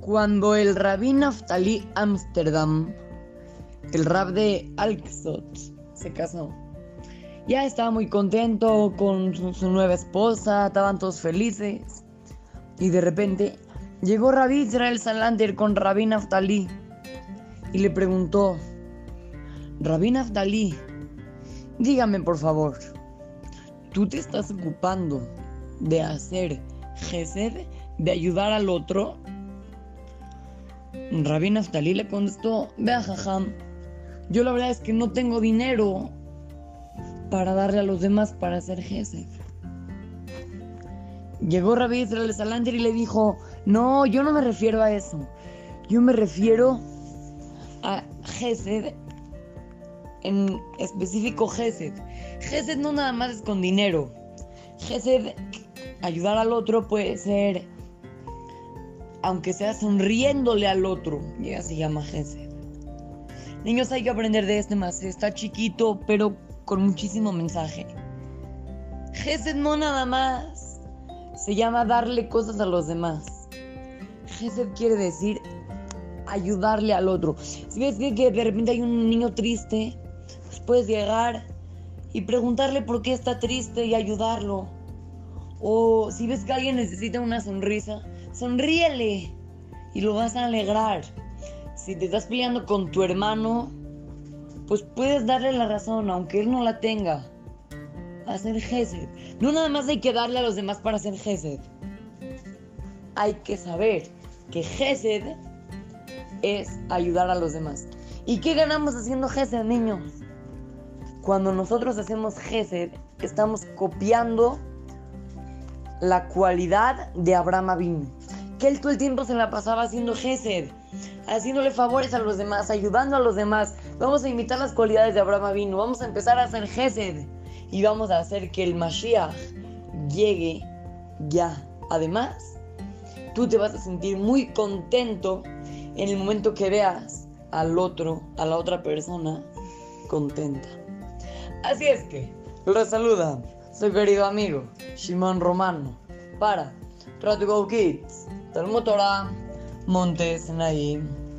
Cuando el rabí Naftali Amsterdam, el rab de Alksot, se casó, ya estaba muy contento con su, nueva esposa, estaban todos felices. Y de repente llegó Rabí Israel Salander con Rabí Naftali y le preguntó, Rabí Naftali, dígame por favor, ¿tú te estás ocupando de hacer gesed, de ayudar al otro? Rabí Naftali le contestó, vea jajam, yo la verdad es que no tengo dinero para darle a los demás para hacer gesed. Llegó Rabí Israel Salander y le dijo, no, yo no me refiero a eso. Yo me refiero a Gesed, en específico Gesed. Gesed no nada más es con dinero. Gesed, ayudar al otro puede ser, aunque sea sonriéndole al otro, ya se llama Gesed. Niños, hay que aprender de este más. Está chiquito, pero con muchísimo mensaje. Gesed no nada más se llama darle cosas a los demás. Gesed quiere decir ayudarle al otro. Si ves que de repente hay un niño triste, pues puedes llegar y preguntarle por qué está triste y ayudarlo. O si ves que alguien necesita una sonrisa, sonríele y lo vas a alegrar. Si te estás peleando con tu hermano, pues puedes darle la razón, aunque él no la tenga. Hacer Gesed. No nada más hay que darle a los demás para hacer Gesed. Hay que saber que Gesed es ayudar a los demás. ¿Y qué ganamos haciendo Gesed, niños? Cuando nosotros hacemos Gesed, estamos copiando la cualidad de Abraham Avinu. Que él todo el tiempo se la pasaba haciendo Gesed, haciéndole favores a los demás, ayudando a los demás. Vamos a imitar las cualidades de Abraham Avinu, vamos a empezar a hacer Gesed y vamos a hacer que el Mashiach llegue ya. Además, tú te vas a sentir muy contento en el momento que veas al otro, a la otra persona contenta. Así es que, los saluda su querido amigo Shimon Romano para Go Kids, Talmud Torah, Montes Naim.